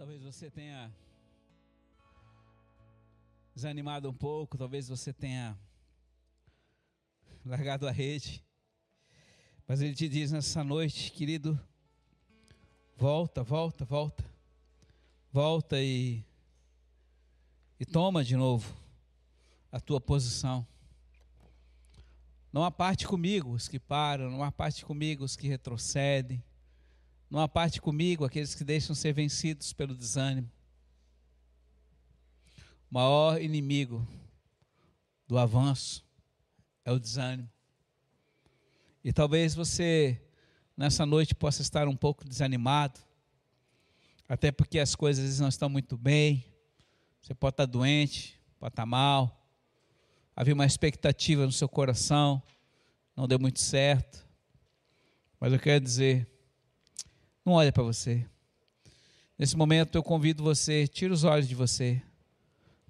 Talvez você tenha desanimado um pouco, talvez você tenha largado a rede. Mas ele te diz nessa noite, querido, volta, volta, volta. Volta e e toma de novo a tua posição. Não há parte comigo os que param, não há parte comigo os que retrocedem. Há parte comigo aqueles que deixam ser vencidos pelo desânimo. O maior inimigo do avanço é o desânimo. E talvez você, nessa noite, possa estar um pouco desanimado, até porque as coisas não estão muito bem. Você pode estar doente, pode estar mal. Havia uma expectativa no seu coração, não deu muito certo. Mas eu quero dizer, não olha para você. Nesse momento eu convido você, tira os olhos de você,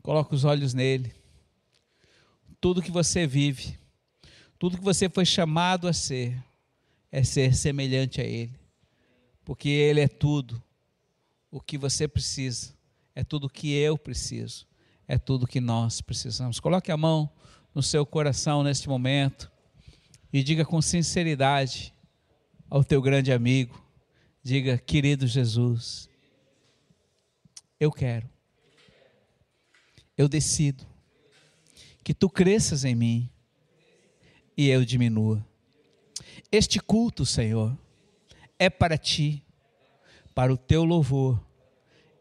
coloca os olhos nele. Tudo que você vive, tudo que você foi chamado a ser, é ser semelhante a ele. Porque ele é tudo o que você precisa, é tudo o que eu preciso, é tudo o que nós precisamos. Coloque a mão no seu coração neste momento e diga com sinceridade ao teu grande amigo Diga, querido Jesus, eu quero, eu decido que tu cresças em mim e eu diminua. Este culto, Senhor, é para ti, para o teu louvor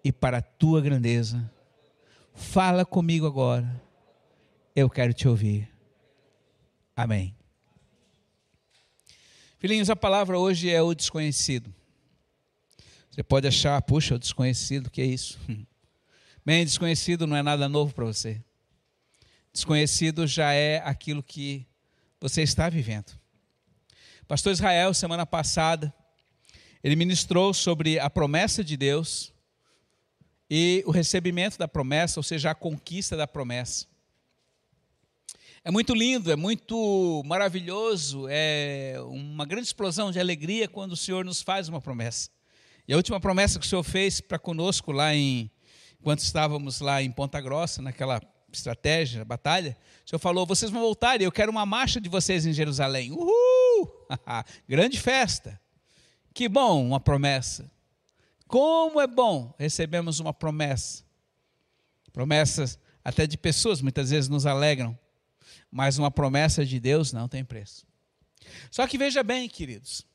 e para a tua grandeza. Fala comigo agora, eu quero te ouvir. Amém. Filhinhos, a palavra hoje é o desconhecido. Você pode achar, puxa, o desconhecido, que é isso? Bem, desconhecido não é nada novo para você. Desconhecido já é aquilo que você está vivendo. Pastor Israel, semana passada, ele ministrou sobre a promessa de Deus e o recebimento da promessa, ou seja, a conquista da promessa. É muito lindo, é muito maravilhoso, é uma grande explosão de alegria quando o Senhor nos faz uma promessa. E a última promessa que o Senhor fez para conosco lá em, quando estávamos lá em Ponta Grossa, naquela estratégia, batalha, o Senhor falou: vocês vão voltar e eu quero uma marcha de vocês em Jerusalém. Uhul! Grande festa. Que bom, uma promessa. Como é bom recebemos uma promessa. Promessas até de pessoas muitas vezes nos alegram, mas uma promessa de Deus não tem preço. Só que veja bem, queridos,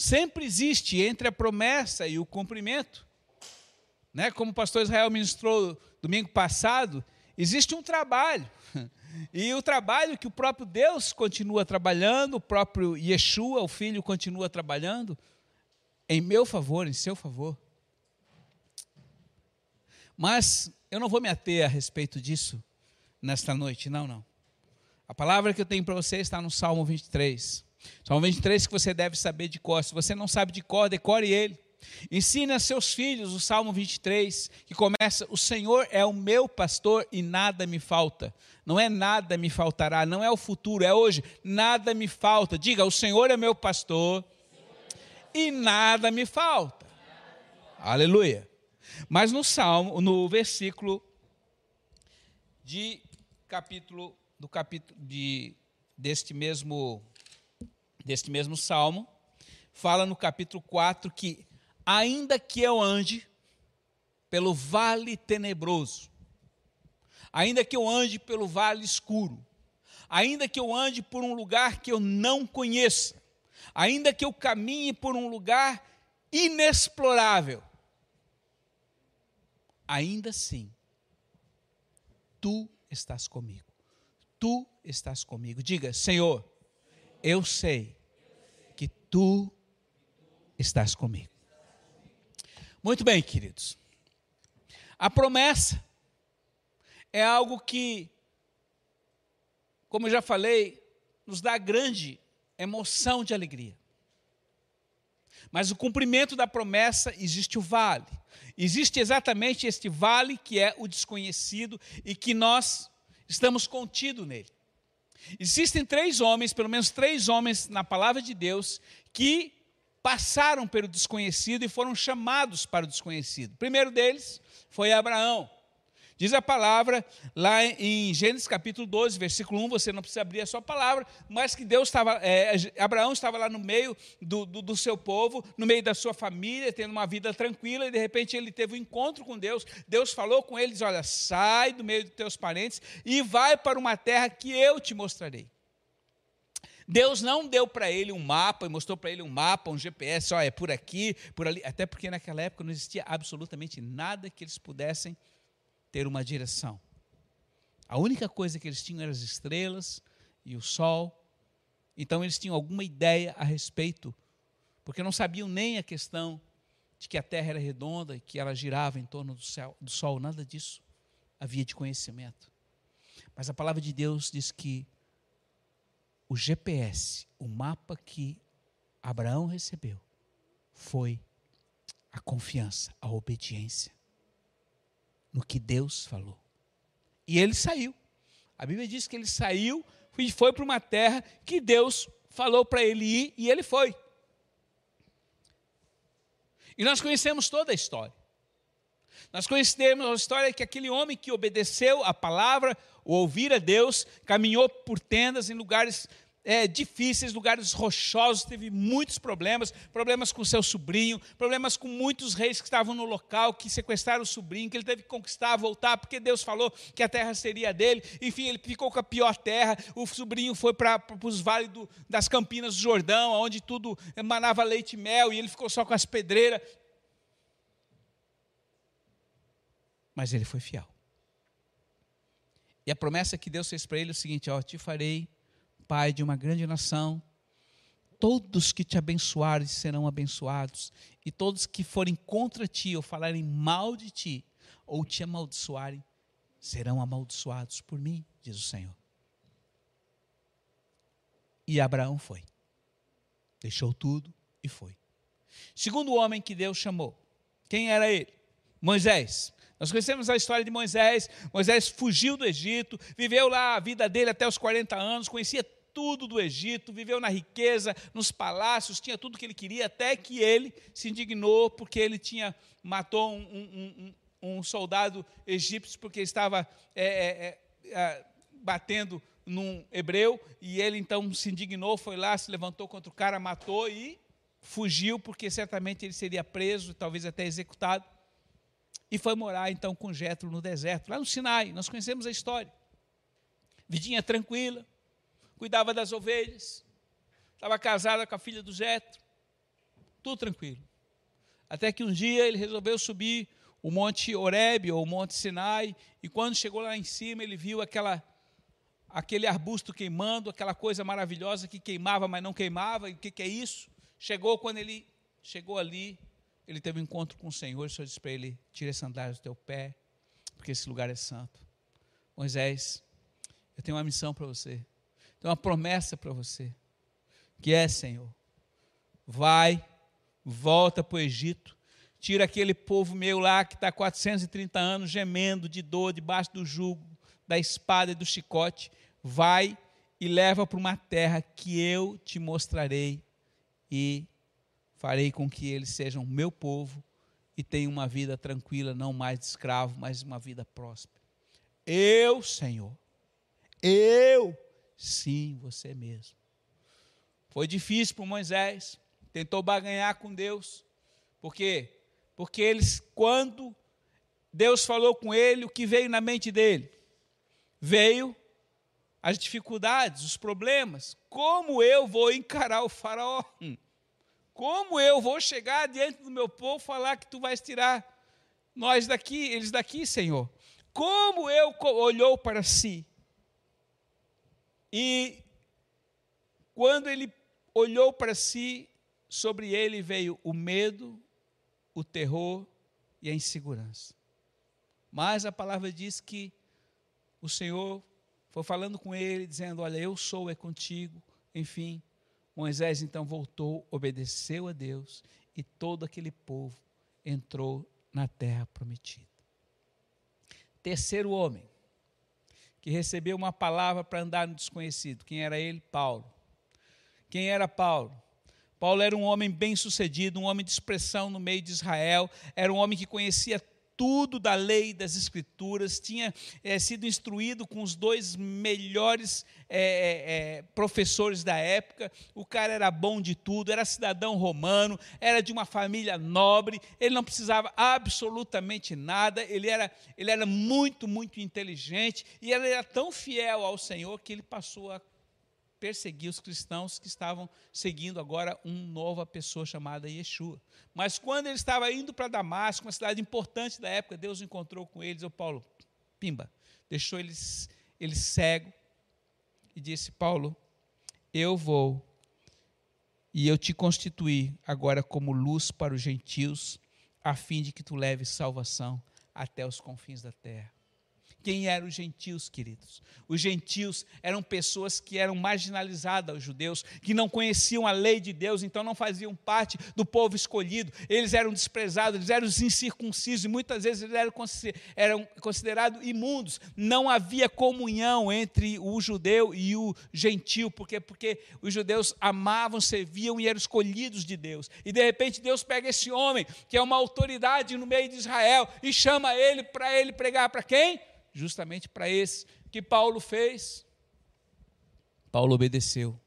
sempre existe entre a promessa e o cumprimento. Né? Como o pastor Israel ministrou domingo passado, existe um trabalho. E o trabalho que o próprio Deus continua trabalhando, o próprio Yeshua, o Filho, continua trabalhando em meu favor, em seu favor. Mas eu não vou me ater a respeito disso nesta noite, não, não. A palavra que eu tenho para você está no Salmo 23. Salmo 23 que você deve saber de cor. Se você não sabe de cor, decore ele. Ensine a seus filhos o Salmo 23, que começa: O Senhor é o meu pastor e nada me falta. Não é nada me faltará, não é o futuro, é hoje. Nada me falta. Diga: O Senhor é meu pastor e nada me falta. Aleluia. Mas no Salmo, no versículo de capítulo do capítulo de deste mesmo deste mesmo salmo, fala no capítulo 4 que, ainda que eu ande pelo vale tenebroso, ainda que eu ande pelo vale escuro, ainda que eu ande por um lugar que eu não conheça, ainda que eu caminhe por um lugar inexplorável, ainda assim, tu estás comigo. Tu estás comigo. Diga, Senhor, eu sei que tu estás comigo. Muito bem, queridos. A promessa é algo que, como eu já falei, nos dá grande emoção de alegria. Mas o cumprimento da promessa existe o vale. Existe exatamente este vale que é o desconhecido e que nós estamos contidos nele. Existem três homens, pelo menos três homens na palavra de Deus, que passaram pelo desconhecido e foram chamados para o desconhecido. O primeiro deles foi Abraão. Diz a palavra lá em Gênesis capítulo 12, versículo 1, você não precisa abrir a sua palavra, mas que Deus estava, é, Abraão estava lá no meio do, do, do, seu povo, no meio da sua família, tendo uma vida tranquila, e de repente ele teve um encontro com Deus. Deus falou com ele: diz, Olha, sai do meio dos teus parentes e vai para uma terra que eu te mostrarei. Deus não deu para ele um mapa e mostrou para ele um mapa, um GPS, ó, é por aqui, por ali, até porque naquela época não existia absolutamente nada que eles pudessem ter uma direção. A única coisa que eles tinham eram as estrelas e o sol. Então eles tinham alguma ideia a respeito, porque não sabiam nem a questão de que a Terra era redonda e que ela girava em torno do, céu, do sol, nada disso havia de conhecimento. Mas a palavra de Deus diz que o GPS, o mapa que Abraão recebeu, foi a confiança, a obediência no que Deus falou. E ele saiu. A Bíblia diz que ele saiu e foi para uma terra que Deus falou para ele ir e ele foi. E nós conhecemos toda a história. Nós conhecemos a história que aquele homem que obedeceu a palavra, o ouvir a Deus, caminhou por tendas em lugares é, difíceis, lugares rochosos, teve muitos problemas, problemas com seu sobrinho, problemas com muitos reis que estavam no local, que sequestraram o sobrinho, que ele teve que conquistar, voltar, porque Deus falou que a terra seria dele. Enfim, ele ficou com a pior terra. O sobrinho foi para os vales do, das Campinas do Jordão, onde tudo emanava leite e mel, e ele ficou só com as pedreiras. Mas ele foi fiel. E a promessa que Deus fez para ele é o seguinte: ó, te farei pai de uma grande nação. Todos que te abençoarem serão abençoados, e todos que forem contra ti ou falarem mal de ti ou te amaldiçoarem serão amaldiçoados por mim, diz o Senhor. E Abraão foi. Deixou tudo e foi. Segundo homem que Deus chamou. Quem era ele? Moisés. Nós conhecemos a história de Moisés. Moisés fugiu do Egito, viveu lá a vida dele até os 40 anos, conhecia tudo do Egito, viveu na riqueza, nos palácios, tinha tudo que ele queria, até que ele se indignou porque ele tinha matou um, um, um, um soldado egípcio porque estava é, é, é, batendo num hebreu e ele então se indignou, foi lá, se levantou contra o cara, matou e fugiu porque certamente ele seria preso, talvez até executado. E foi morar então com Jetro no deserto, lá no Sinai. Nós conhecemos a história. Vidinha tranquila, cuidava das ovelhas, estava casada com a filha do Jetro, tudo tranquilo. Até que um dia ele resolveu subir o Monte Oreb ou o Monte Sinai, e quando chegou lá em cima, ele viu aquela aquele arbusto queimando, aquela coisa maravilhosa que queimava, mas não queimava, e o que, que é isso? Chegou quando ele chegou ali, ele teve um encontro com o Senhor, o Senhor disse para ele: tire as sandálias do teu pé, porque esse lugar é santo. Moisés, eu tenho uma missão para você. Tem uma promessa para você, que é, Senhor, vai, volta para o Egito, tira aquele povo meu lá que está 430 anos gemendo de dor debaixo do jugo, da espada e do chicote, vai e leva para uma terra que eu te mostrarei e farei com que eles sejam meu povo e tenham uma vida tranquila, não mais de escravo, mas uma vida próspera. Eu, Senhor, eu Sim, você mesmo. Foi difícil para Moisés, tentou baganhar com Deus. Por quê? Porque eles, quando Deus falou com ele, o que veio na mente dele? Veio as dificuldades, os problemas. Como eu vou encarar o faraó? Como eu vou chegar diante do meu povo e falar que tu vais tirar nós daqui, eles daqui, Senhor? Como eu olhou para si e quando ele olhou para si, sobre ele veio o medo, o terror e a insegurança. Mas a palavra diz que o Senhor foi falando com ele, dizendo: Olha, eu sou, é contigo. Enfim, Moisés então voltou, obedeceu a Deus e todo aquele povo entrou na terra prometida. Terceiro homem, que recebeu uma palavra para andar no desconhecido. Quem era ele? Paulo. Quem era Paulo? Paulo era um homem bem-sucedido, um homem de expressão no meio de Israel, era um homem que conhecia tudo da lei das escrituras, tinha é, sido instruído com os dois melhores é, é, professores da época. O cara era bom de tudo, era cidadão romano, era de uma família nobre, ele não precisava absolutamente nada, ele era, ele era muito, muito inteligente e ele era tão fiel ao Senhor que ele passou a perseguir os cristãos que estavam seguindo agora uma nova pessoa chamada Yeshua. Mas quando ele estava indo para Damasco, uma cidade importante da época, Deus encontrou com eles, o Paulo, pimba, deixou eles, ele cego e disse: Paulo, eu vou e eu te constituí agora como luz para os gentios, a fim de que tu leves salvação até os confins da terra. Quem eram os gentios, queridos? Os gentios eram pessoas que eram marginalizadas aos judeus, que não conheciam a lei de Deus, então não faziam parte do povo escolhido. Eles eram desprezados, eles eram os incircuncisos e muitas vezes eles eram, eram considerados imundos. Não havia comunhão entre o judeu e o gentio, porque porque os judeus amavam, serviam e eram escolhidos de Deus. E de repente Deus pega esse homem, que é uma autoridade no meio de Israel, e chama ele para ele pregar para quem? Justamente para esse que Paulo fez. Paulo obedeceu,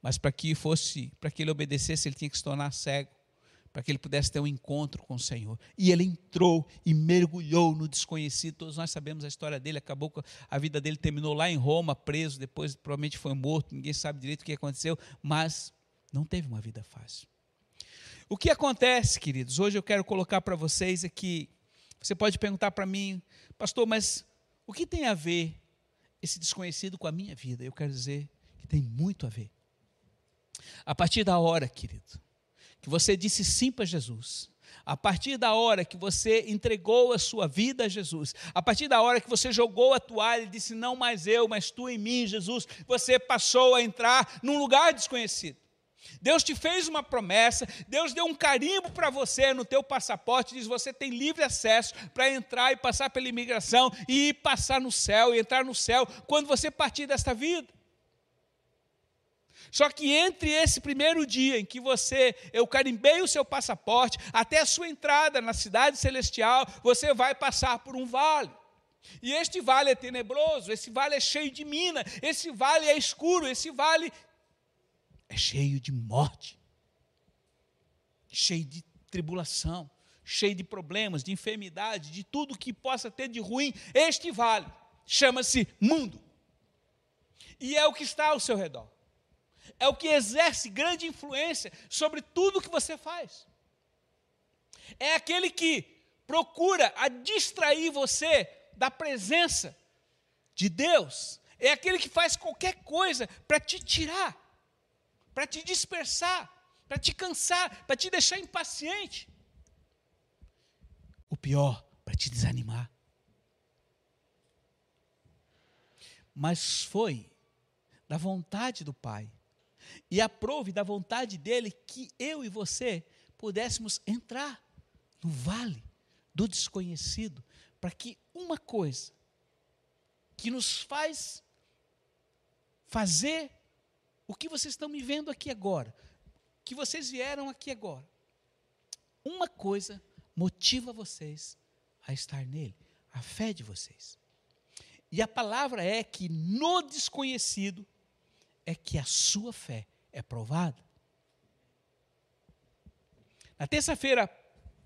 mas para que fosse, para que ele obedecesse, ele tinha que se tornar cego, para que ele pudesse ter um encontro com o Senhor. E ele entrou e mergulhou no desconhecido. Todos nós sabemos a história dele, acabou com a vida dele terminou lá em Roma, preso, depois provavelmente foi morto, ninguém sabe direito o que aconteceu, mas não teve uma vida fácil. O que acontece, queridos? Hoje eu quero colocar para vocês aqui. Você pode perguntar para mim, pastor, mas o que tem a ver esse desconhecido com a minha vida? Eu quero dizer que tem muito a ver. A partir da hora, querido, que você disse sim para Jesus, a partir da hora que você entregou a sua vida a Jesus, a partir da hora que você jogou a toalha e disse não mais eu, mas tu em mim, Jesus, você passou a entrar num lugar desconhecido. Deus te fez uma promessa, Deus deu um carimbo para você no teu passaporte, diz você tem livre acesso para entrar e passar pela imigração e passar no céu e entrar no céu quando você partir desta vida. Só que entre esse primeiro dia em que você, eu carimbei o seu passaporte, até a sua entrada na cidade celestial, você vai passar por um vale. E este vale é tenebroso, esse vale é cheio de mina, esse vale é escuro, esse vale é cheio de morte, cheio de tribulação, cheio de problemas, de enfermidade, de tudo que possa ter de ruim. Este vale chama-se mundo. E é o que está ao seu redor. É o que exerce grande influência sobre tudo que você faz. É aquele que procura a distrair você da presença de Deus. É aquele que faz qualquer coisa para te tirar para te dispersar, para te cansar, para te deixar impaciente. O pior, para te desanimar. Mas foi da vontade do Pai e aprove da vontade dele que eu e você pudéssemos entrar no vale do desconhecido, para que uma coisa que nos faz fazer o que vocês estão me vendo aqui agora, que vocês vieram aqui agora, uma coisa motiva vocês a estar nele, a fé de vocês. E a palavra é que no desconhecido é que a sua fé é provada. Na terça-feira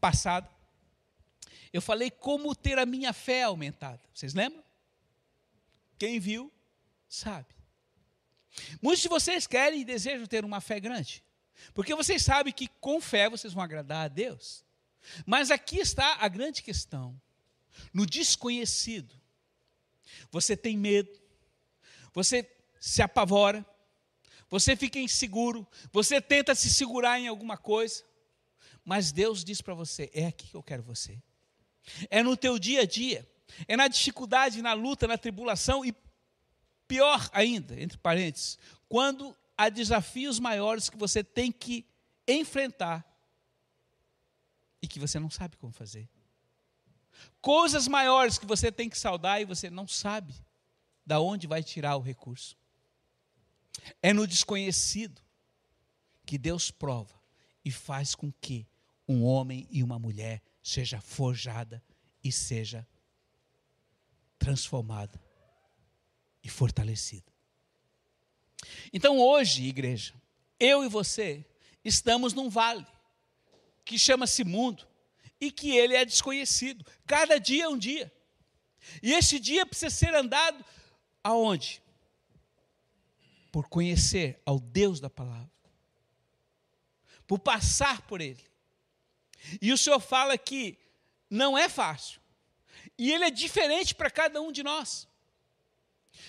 passada, eu falei como ter a minha fé aumentada. Vocês lembram? Quem viu, sabe. Muitos de vocês querem e desejam ter uma fé grande, porque vocês sabem que com fé vocês vão agradar a Deus. Mas aqui está a grande questão: no desconhecido, você tem medo, você se apavora, você fica inseguro, você tenta se segurar em alguma coisa, mas Deus diz para você: é aqui que eu quero você. É no teu dia a dia, é na dificuldade, na luta, na tribulação e Pior ainda, entre parênteses, quando há desafios maiores que você tem que enfrentar e que você não sabe como fazer. Coisas maiores que você tem que saudar e você não sabe da onde vai tirar o recurso. É no desconhecido que Deus prova e faz com que um homem e uma mulher seja forjada e seja transformada e fortalecida. Então hoje, igreja, eu e você estamos num vale que chama-se mundo e que ele é desconhecido. Cada dia é um dia. E esse dia precisa ser andado aonde? Por conhecer ao Deus da palavra. Por passar por ele. E o Senhor fala que não é fácil. E ele é diferente para cada um de nós.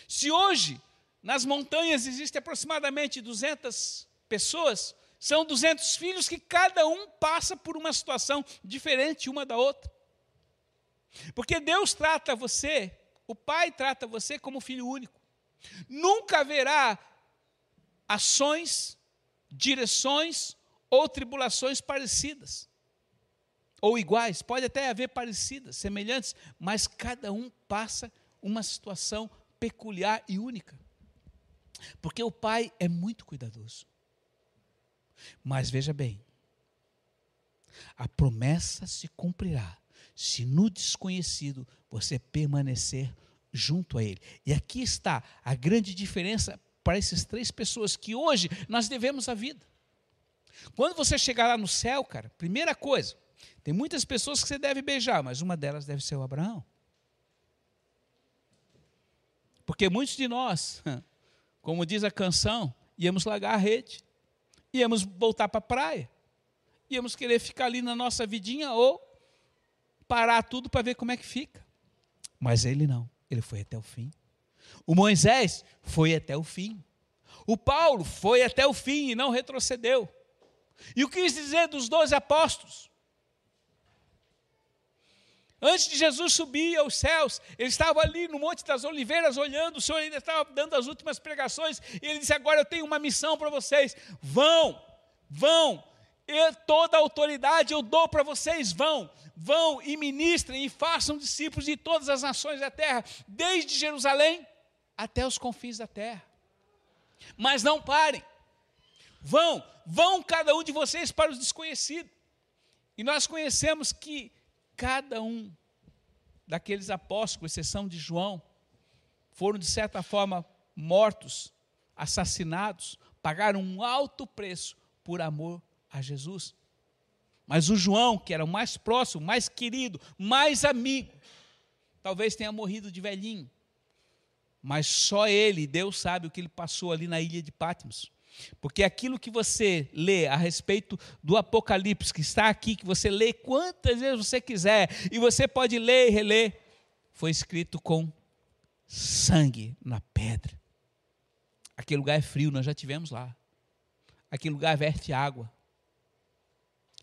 Se hoje nas montanhas existem aproximadamente 200 pessoas, são 200 filhos que cada um passa por uma situação diferente uma da outra. Porque Deus trata você, o Pai trata você como filho único. Nunca haverá ações, direções ou tribulações parecidas. Ou iguais, pode até haver parecidas, semelhantes, mas cada um passa uma situação peculiar e única. Porque o Pai é muito cuidadoso. Mas veja bem, a promessa se cumprirá se no desconhecido você permanecer junto a Ele. E aqui está a grande diferença para essas três pessoas que hoje nós devemos a vida. Quando você chegar lá no céu, cara, primeira coisa, tem muitas pessoas que você deve beijar, mas uma delas deve ser o Abraão. Porque muitos de nós, como diz a canção, íamos largar a rede, íamos voltar para a praia, íamos querer ficar ali na nossa vidinha ou parar tudo para ver como é que fica. Mas ele não, ele foi até o fim. O Moisés foi até o fim. O Paulo foi até o fim e não retrocedeu. E o que quis dizer dos doze apóstolos? Antes de Jesus subir aos céus, ele estava ali no Monte das Oliveiras olhando, o Senhor ainda estava dando as últimas pregações, e ele disse: Agora eu tenho uma missão para vocês. Vão, vão, eu, toda a autoridade eu dou para vocês, vão, vão e ministrem e façam discípulos de todas as nações da terra, desde Jerusalém até os confins da terra. Mas não parem, vão, vão cada um de vocês para os desconhecidos. E nós conhecemos que cada um daqueles apóstolos, com exceção de João, foram de certa forma mortos, assassinados, pagaram um alto preço por amor a Jesus. Mas o João, que era o mais próximo, mais querido, mais amigo, talvez tenha morrido de velhinho. Mas só ele, Deus sabe o que ele passou ali na ilha de Patmos. Porque aquilo que você lê a respeito do Apocalipse, que está aqui, que você lê quantas vezes você quiser, e você pode ler e reler, foi escrito com sangue na pedra. Aquele lugar é frio, nós já tivemos lá. Aquele lugar verte água.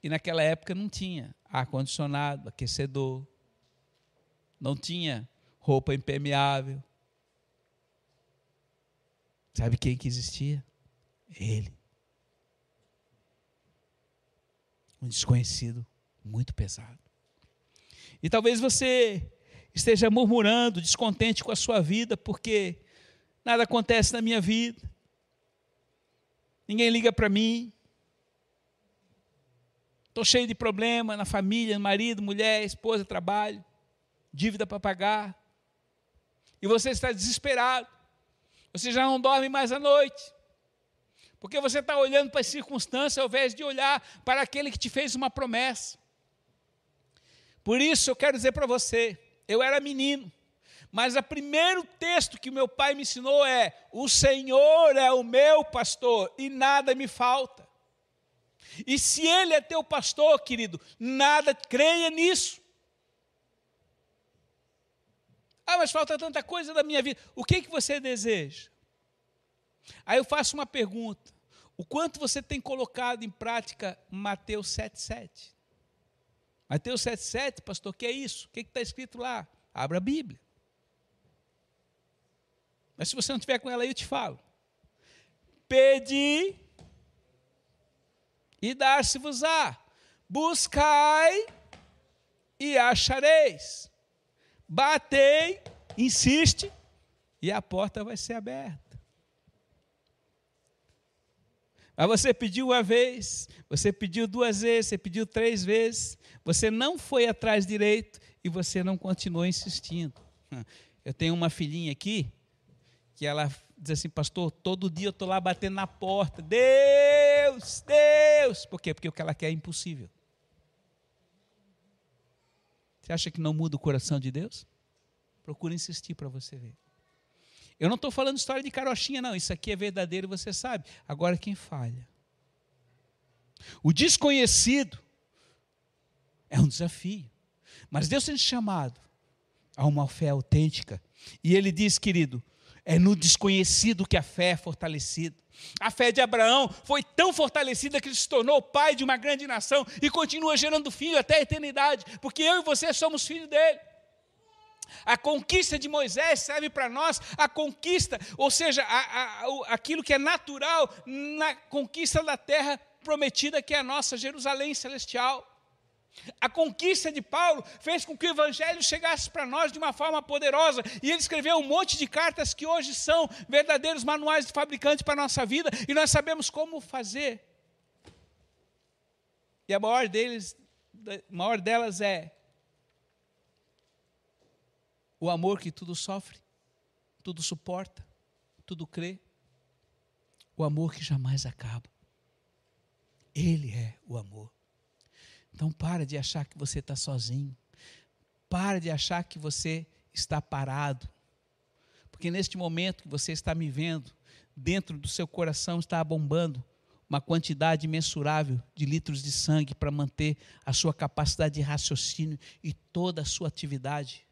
E naquela época não tinha ar-condicionado, aquecedor, não tinha roupa impermeável. Sabe quem que existia? Ele. Um desconhecido muito pesado. E talvez você esteja murmurando, descontente com a sua vida, porque nada acontece na minha vida. Ninguém liga para mim. Estou cheio de problema na família, marido, mulher, esposa, trabalho, dívida para pagar. E você está desesperado. Você já não dorme mais à noite. Porque você está olhando para as circunstâncias ao invés de olhar para aquele que te fez uma promessa. Por isso eu quero dizer para você, eu era menino, mas o primeiro texto que meu pai me ensinou é: O Senhor é o meu pastor e nada me falta. E se Ele é teu pastor, querido, nada, creia nisso. Ah, mas falta tanta coisa da minha vida. O que, que você deseja? Aí eu faço uma pergunta: o quanto você tem colocado em prática Mateus 7,7? Mateus 7,7, pastor, que é isso? O que está escrito lá? Abra a Bíblia. Mas se você não tiver com ela aí, eu te falo. Pedi e dar-se-vos-á. Buscai e achareis. Batei, insiste, e a porta vai ser aberta. Mas você pediu uma vez, você pediu duas vezes, você pediu três vezes, você não foi atrás direito e você não continuou insistindo. Eu tenho uma filhinha aqui que ela diz assim, pastor, todo dia eu estou lá batendo na porta, Deus, Deus. Por quê? Porque o que ela quer é impossível. Você acha que não muda o coração de Deus? Procura insistir para você ver. Eu não estou falando história de carochinha, não. Isso aqui é verdadeiro você sabe. Agora, quem falha? O desconhecido é um desafio. Mas Deus tem chamado a uma fé autêntica. E Ele diz, querido, é no desconhecido que a fé é fortalecida. A fé de Abraão foi tão fortalecida que ele se tornou pai de uma grande nação e continua gerando filho até a eternidade, porque eu e você somos filhos dele. A conquista de Moisés serve para nós a conquista, ou seja, a, a, aquilo que é natural na conquista da terra prometida, que é a nossa Jerusalém celestial. A conquista de Paulo fez com que o Evangelho chegasse para nós de uma forma poderosa, e ele escreveu um monte de cartas que hoje são verdadeiros manuais de fabricante para a nossa vida, e nós sabemos como fazer. E a maior, deles, a maior delas é o amor que tudo sofre, tudo suporta, tudo crê. O amor que jamais acaba. Ele é o amor. Então para de achar que você está sozinho. Para de achar que você está parado. Porque neste momento que você está me vendo, dentro do seu coração está bombando uma quantidade mensurável de litros de sangue para manter a sua capacidade de raciocínio e toda a sua atividade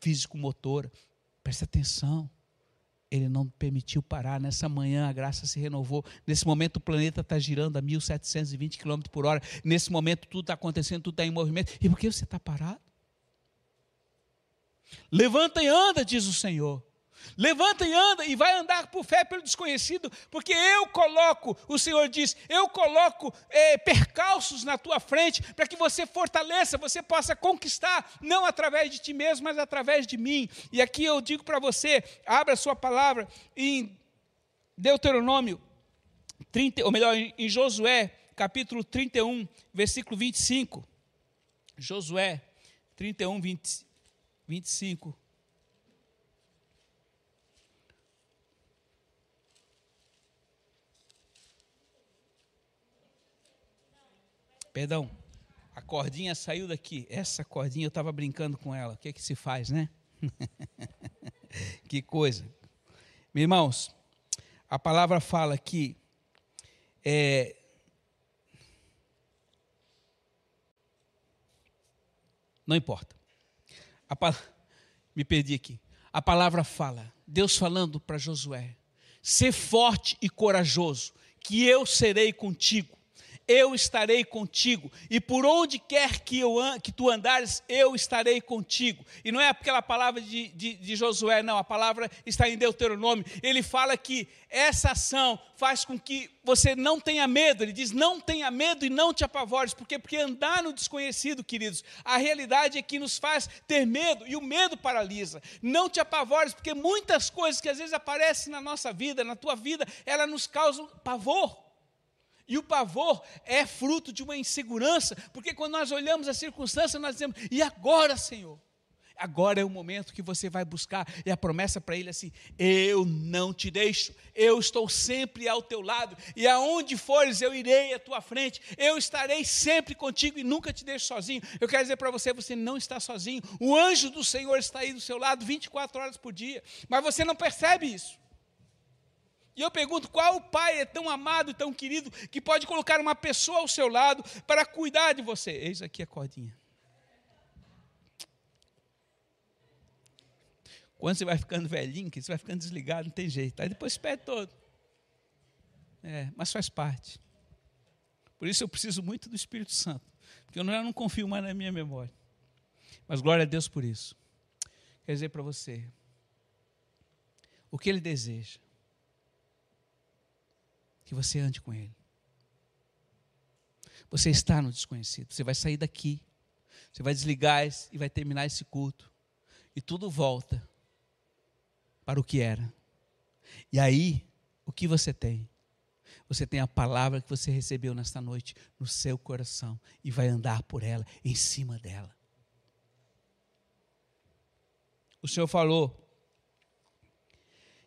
físico-motora. Presta atenção. Ele não permitiu parar. Nessa manhã a graça se renovou. Nesse momento o planeta está girando a 1.720 km por hora. Nesse momento tudo está acontecendo, tudo está em movimento. E por que você está parado? Levanta e anda, diz o Senhor. Levanta e anda, e vai andar por fé pelo desconhecido, porque eu coloco, o Senhor diz, eu coloco é, percalços na tua frente, para que você fortaleça, você possa conquistar, não através de ti mesmo, mas através de mim. E aqui eu digo para você, abra sua palavra em Deuteronômio 30, ou melhor, em Josué, capítulo 31, versículo 25. Josué 31, 20, 25. Perdão, a cordinha saiu daqui. Essa cordinha eu estava brincando com ela. O que é que se faz, né? que coisa. Meus irmãos, a palavra fala que é, não importa. A, me perdi aqui. A palavra fala, Deus falando para Josué: ser forte e corajoso, que eu serei contigo eu estarei contigo, e por onde quer que, eu, que tu andares, eu estarei contigo. E não é aquela palavra de, de, de Josué, não, a palavra está em Deuteronômio. Ele fala que essa ação faz com que você não tenha medo. Ele diz: não tenha medo e não te apavores. Por quê? Porque andar no desconhecido, queridos, a realidade é que nos faz ter medo, e o medo paralisa. Não te apavores, porque muitas coisas que às vezes aparecem na nossa vida, na tua vida, elas nos causam pavor. E o pavor é fruto de uma insegurança, porque quando nós olhamos a circunstância, nós dizemos: e agora, Senhor? Agora é o momento que você vai buscar, e a promessa para ele é assim: eu não te deixo, eu estou sempre ao teu lado, e aonde fores eu irei à tua frente, eu estarei sempre contigo e nunca te deixo sozinho. Eu quero dizer para você: você não está sozinho, o anjo do Senhor está aí do seu lado 24 horas por dia, mas você não percebe isso. E eu pergunto: qual pai é tão amado tão querido que pode colocar uma pessoa ao seu lado para cuidar de você? Eis aqui a cordinha. Quando você vai ficando velhinho, que você vai ficando desligado, não tem jeito. Aí depois perde todo. É, mas faz parte. Por isso eu preciso muito do Espírito Santo. Porque eu não, eu não confio mais na minha memória. Mas glória a Deus por isso. Quer dizer para você, o que Ele deseja que você ande com Ele. Você está no desconhecido. Você vai sair daqui. Você vai desligar e vai terminar esse culto. E tudo volta para o que era. E aí, o que você tem? você tem a palavra que você recebeu nesta noite no seu coração e vai andar por ela, em cima dela. O Senhor falou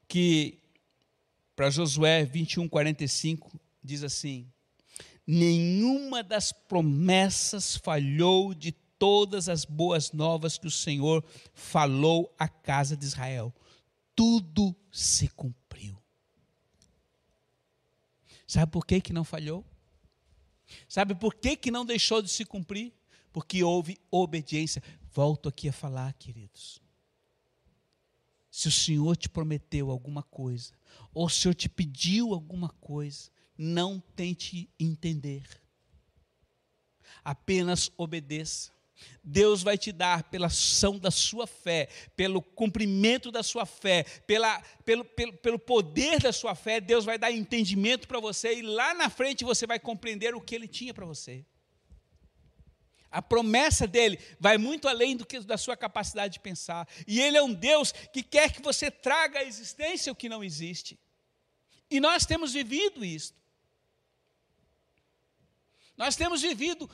que para Josué 21, 45, diz assim: Nenhuma das promessas falhou de todas as boas novas que o Senhor falou à casa de Israel. Tudo se cumpriu. Sabe por que, que não falhou? Sabe por que, que não deixou de se cumprir? Porque houve obediência. Volto aqui a falar, queridos. Se o Senhor te prometeu alguma coisa, ou o Senhor te pediu alguma coisa, não tente entender. Apenas obedeça. Deus vai te dar pela ação da sua fé, pelo cumprimento da sua fé, pela, pelo, pelo, pelo poder da sua fé, Deus vai dar entendimento para você e lá na frente você vai compreender o que Ele tinha para você. A promessa dele vai muito além do que da sua capacidade de pensar. E ele é um Deus que quer que você traga à existência o que não existe. E nós temos vivido isso. Nós temos vivido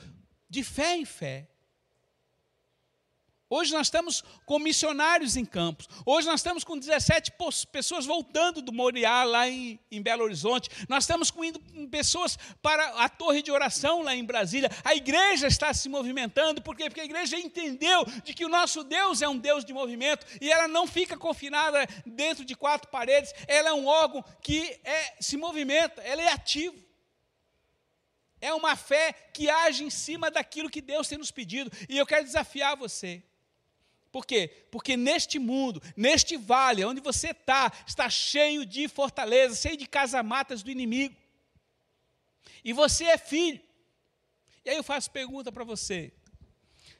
de fé em fé. Hoje nós estamos com missionários em campos. Hoje nós estamos com 17 pessoas voltando do Moriá, lá em, em, Belo Horizonte. Nós estamos com indo pessoas para a torre de oração lá em Brasília. A igreja está se movimentando. Por quê? Porque a igreja entendeu de que o nosso Deus é um Deus de movimento e ela não fica confinada dentro de quatro paredes. Ela é um órgão que é, se movimenta, ela é ativo. É uma fé que age em cima daquilo que Deus tem nos pedido. E eu quero desafiar você. Por quê? Porque neste mundo, neste vale, onde você está, está cheio de fortalezas, cheio de casamatas do inimigo. E você é filho. E aí eu faço pergunta para você: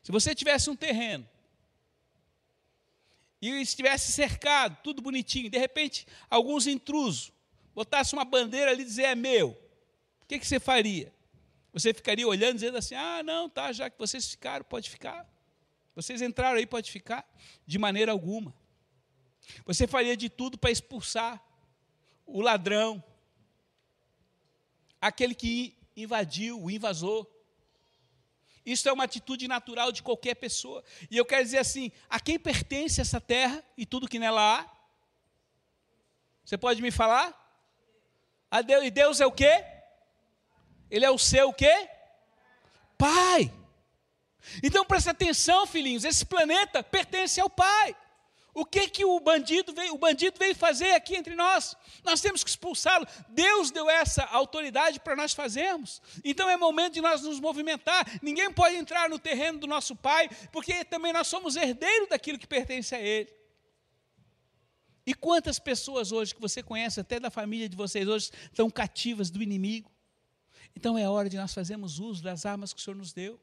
se você tivesse um terreno e estivesse cercado, tudo bonitinho, de repente alguns intrusos botassem uma bandeira ali e dizer é meu, o que, que você faria? Você ficaria olhando dizendo assim: ah, não, tá, já que vocês ficaram, pode ficar. Vocês entraram aí, pode ficar? De maneira alguma. Você faria de tudo para expulsar o ladrão, aquele que invadiu, o invasor. Isso é uma atitude natural de qualquer pessoa. E eu quero dizer assim: a quem pertence essa terra e tudo que nela há? Você pode me falar? A Deus, e Deus é o quê? Ele é o seu o quê? Pai. Então preste atenção, filhinhos, esse planeta pertence ao Pai. O que que o bandido veio, o bandido veio fazer aqui entre nós? Nós temos que expulsá-lo. Deus deu essa autoridade para nós fazermos. Então é momento de nós nos movimentar. Ninguém pode entrar no terreno do nosso Pai, porque também nós somos herdeiros daquilo que pertence a Ele. E quantas pessoas hoje que você conhece, até da família de vocês hoje, estão cativas do inimigo? Então é hora de nós fazermos uso das armas que o Senhor nos deu.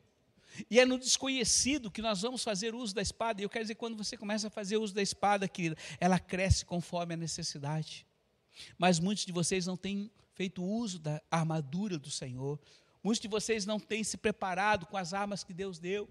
E é no desconhecido que nós vamos fazer uso da espada. E eu quero dizer, quando você começa a fazer uso da espada, querida, ela cresce conforme a necessidade. Mas muitos de vocês não têm feito uso da armadura do Senhor. Muitos de vocês não têm se preparado com as armas que Deus deu.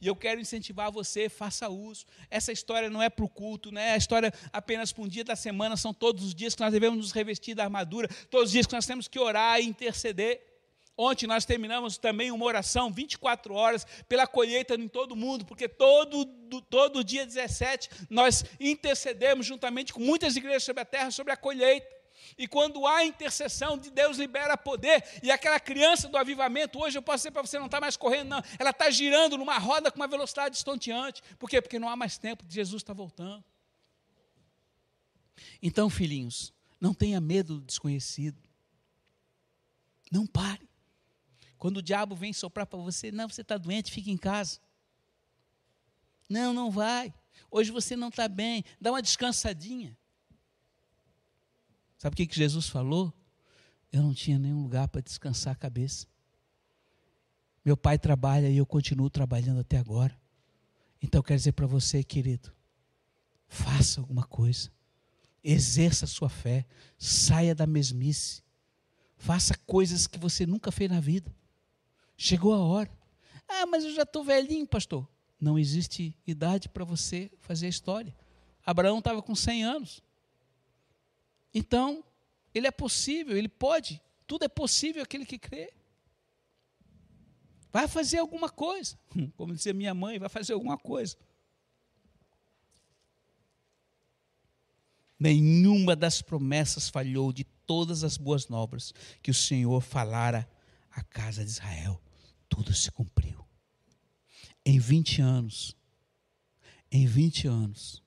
E eu quero incentivar você, faça uso. Essa história não é para o culto, não é a história apenas para um dia da semana, são todos os dias que nós devemos nos revestir da armadura, todos os dias que nós temos que orar e interceder. Ontem nós terminamos também uma oração, 24 horas, pela colheita em todo o mundo, porque todo, todo dia 17 nós intercedemos juntamente com muitas igrejas sobre a terra sobre a colheita. E quando há intercessão, de Deus libera poder. E aquela criança do avivamento, hoje eu posso dizer para você, não está mais correndo, não. Ela está girando numa roda com uma velocidade estonteante. Por quê? Porque não há mais tempo, Jesus está voltando. Então, filhinhos, não tenha medo do desconhecido. Não pare. Quando o diabo vem soprar para você, não, você está doente, fica em casa. Não, não vai. Hoje você não está bem, dá uma descansadinha. Sabe o que, que Jesus falou? Eu não tinha nenhum lugar para descansar a cabeça. Meu pai trabalha e eu continuo trabalhando até agora. Então eu quero dizer para você, querido, faça alguma coisa. Exerça a sua fé. Saia da mesmice. Faça coisas que você nunca fez na vida. Chegou a hora. Ah, mas eu já estou velhinho, pastor. Não existe idade para você fazer a história. Abraão estava com 100 anos. Então, ele é possível, ele pode Tudo é possível aquele que crê. Vai fazer alguma coisa. Como dizia minha mãe, vai fazer alguma coisa. Nenhuma das promessas falhou de todas as boas novas que o Senhor falara à casa de Israel. Tudo se cumpriu. Em 20 anos, em 20 anos,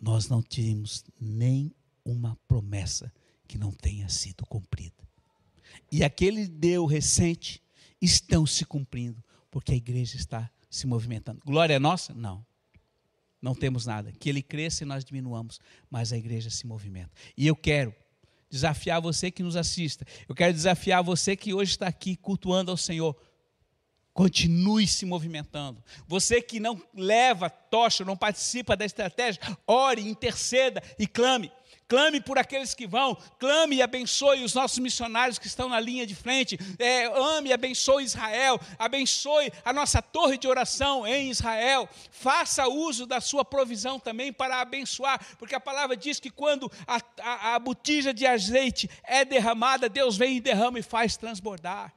nós não tínhamos nem uma promessa que não tenha sido cumprida. E aquele deu recente estão se cumprindo, porque a igreja está se movimentando. Glória é nossa? Não não temos nada. Que ele cresça e nós diminuamos, mas a igreja se movimenta. E eu quero desafiar você que nos assista, eu quero desafiar você que hoje está aqui cultuando ao Senhor. Continue se movimentando. Você que não leva tocha, não participa da estratégia, ore, interceda e clame clame por aqueles que vão, clame e abençoe os nossos missionários que estão na linha de frente, é, ame e abençoe Israel, abençoe a nossa torre de oração em Israel, faça uso da sua provisão também para abençoar, porque a palavra diz que quando a, a, a botija de azeite é derramada, Deus vem e derrama e faz transbordar.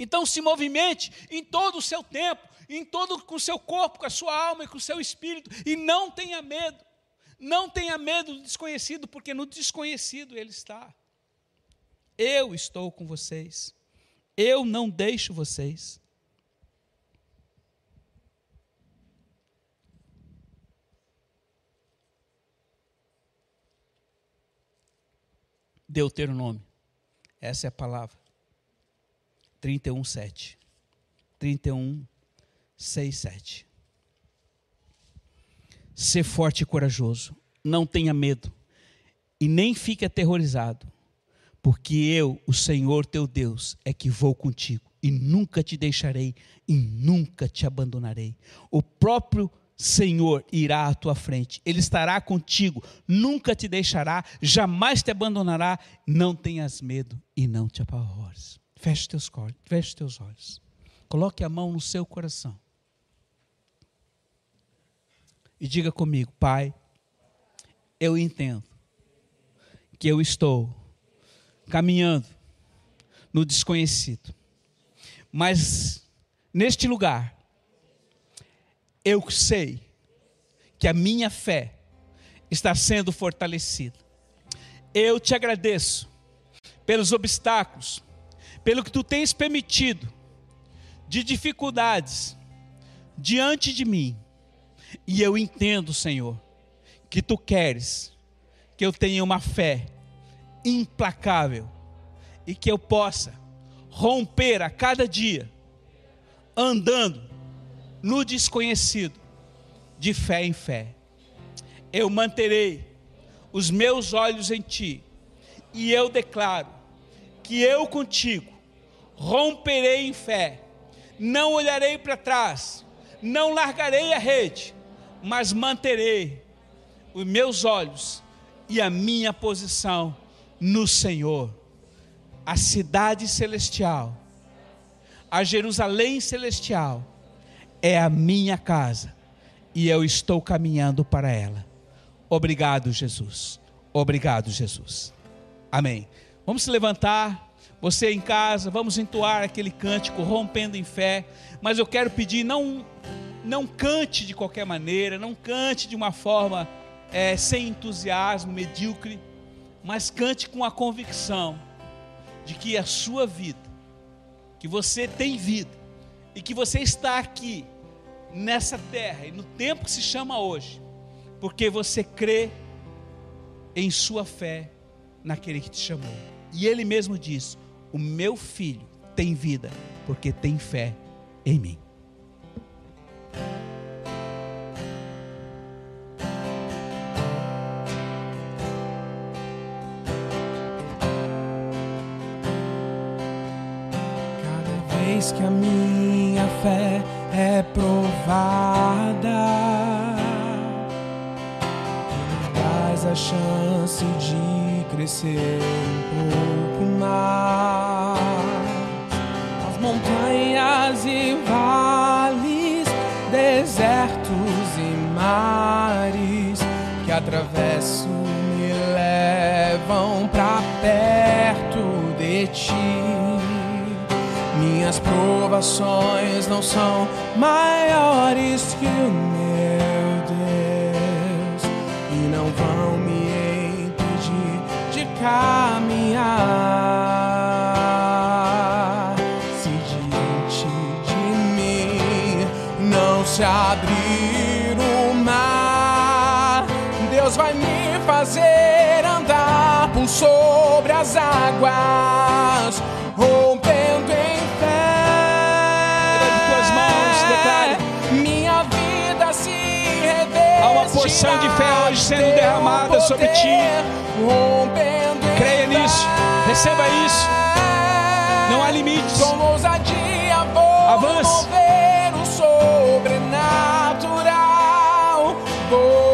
Então se movimente em todo o seu tempo, em todo com o seu corpo, com a sua alma e com o seu espírito, e não tenha medo. Não tenha medo do desconhecido, porque no desconhecido ele está. Eu estou com vocês. Eu não deixo vocês. Deuteronômio. Essa é a palavra. 31, 7. 31, 6, 7. Ser forte e corajoso. Não tenha medo. E nem fique aterrorizado. Porque eu, o Senhor teu Deus, é que vou contigo. E nunca te deixarei e nunca te abandonarei. O próprio Senhor irá à tua frente, Ele estará contigo, nunca te deixará, jamais te abandonará. Não tenhas medo e não te apavores. Feche teus, feche teus olhos, coloque a mão no seu coração e diga comigo, Pai, eu entendo que eu estou caminhando no desconhecido, mas neste lugar, eu sei que a minha fé está sendo fortalecida. Eu te agradeço pelos obstáculos, pelo que tu tens permitido de dificuldades diante de mim e eu entendo, Senhor, que tu queres que eu tenha uma fé implacável e que eu possa romper a cada dia andando no desconhecido, de fé em fé. Eu manterei os meus olhos em ti e eu declaro que eu contigo romperei em fé, não olharei para trás, não largarei a rede mas manterei os meus olhos e a minha posição no Senhor. A cidade celestial, a Jerusalém celestial, é a minha casa e eu estou caminhando para ela. Obrigado, Jesus. Obrigado, Jesus. Amém. Vamos se levantar. Você em casa, vamos entoar aquele cântico rompendo em fé. Mas eu quero pedir, não não cante de qualquer maneira, não cante de uma forma é, sem entusiasmo, medíocre, mas cante com a convicção de que a sua vida, que você tem vida e que você está aqui nessa terra e no tempo que se chama hoje, porque você crê em sua fé naquele que te chamou. E ele mesmo diz: O meu filho tem vida porque tem fé em mim. Vez que a minha fé é provada, dás a chance de crescer um pouco atravesso me levam pra perto de ti. Minhas provações não são maiores que o meu Deus e não vão me impedir de caminhar. As águas, rompendo em mãos, declare. minha vida se revestirá Há uma porção de fé hoje sendo derramada sobre ti. poder, Rompendo em Creia nisso. fé. Receba isso. Não há limites. Com ousadia vou Avance. mover o sobrenatural. Vou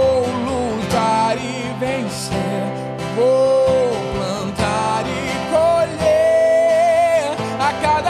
A cada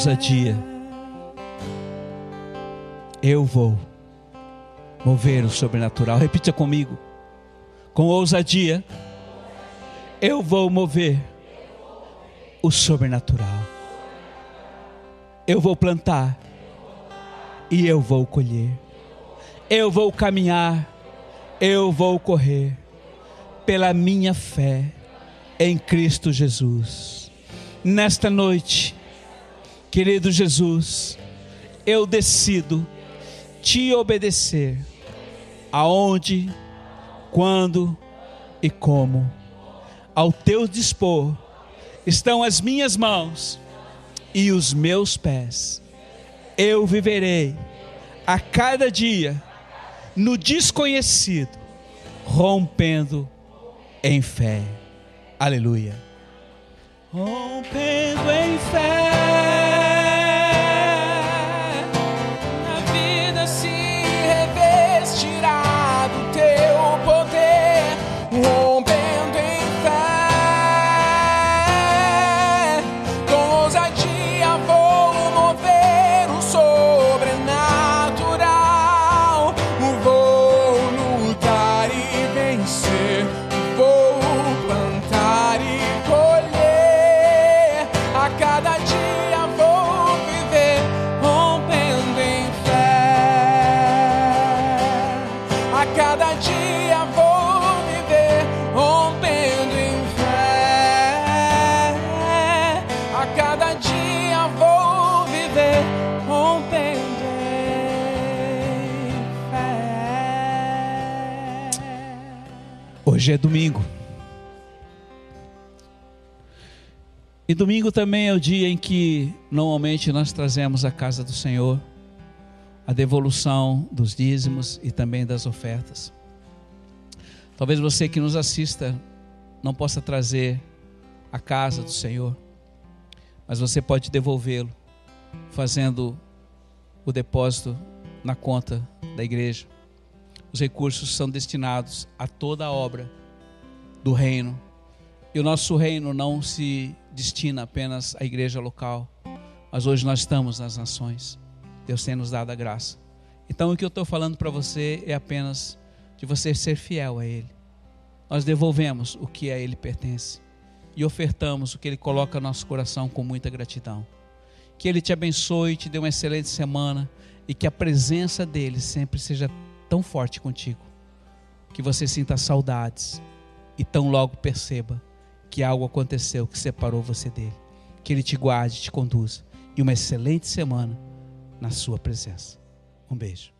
ousadia, eu vou mover o sobrenatural. Repita comigo. Com ousadia, eu vou mover o sobrenatural. Eu vou plantar e eu vou colher. Eu vou caminhar, eu vou correr pela minha fé em Cristo Jesus. Nesta noite, querido Jesus, eu decido te obedecer aonde, quando e como. Ao teu dispor estão as minhas mãos e os meus pés. Eu viverei a cada dia no desconhecido, rompendo em fé. Aleluia. Rompendo em fé. Hoje é domingo. E domingo também é o dia em que normalmente nós trazemos à casa do Senhor a devolução dos dízimos e também das ofertas. Talvez você que nos assista não possa trazer a casa do Senhor, mas você pode devolvê-lo fazendo o depósito na conta da igreja. Os recursos são destinados a toda a obra do reino. E o nosso reino não se destina apenas à igreja local, mas hoje nós estamos nas nações. Deus tem nos dado a graça. Então o que eu estou falando para você é apenas de você ser fiel a Ele. Nós devolvemos o que a Ele pertence e ofertamos o que Ele coloca no nosso coração com muita gratidão. Que Ele te abençoe, te dê uma excelente semana e que a presença dele sempre seja tão forte contigo que você sinta saudades e tão logo perceba que algo aconteceu que separou você dele. Que ele te guarde, te conduza e uma excelente semana na sua presença. Um beijo.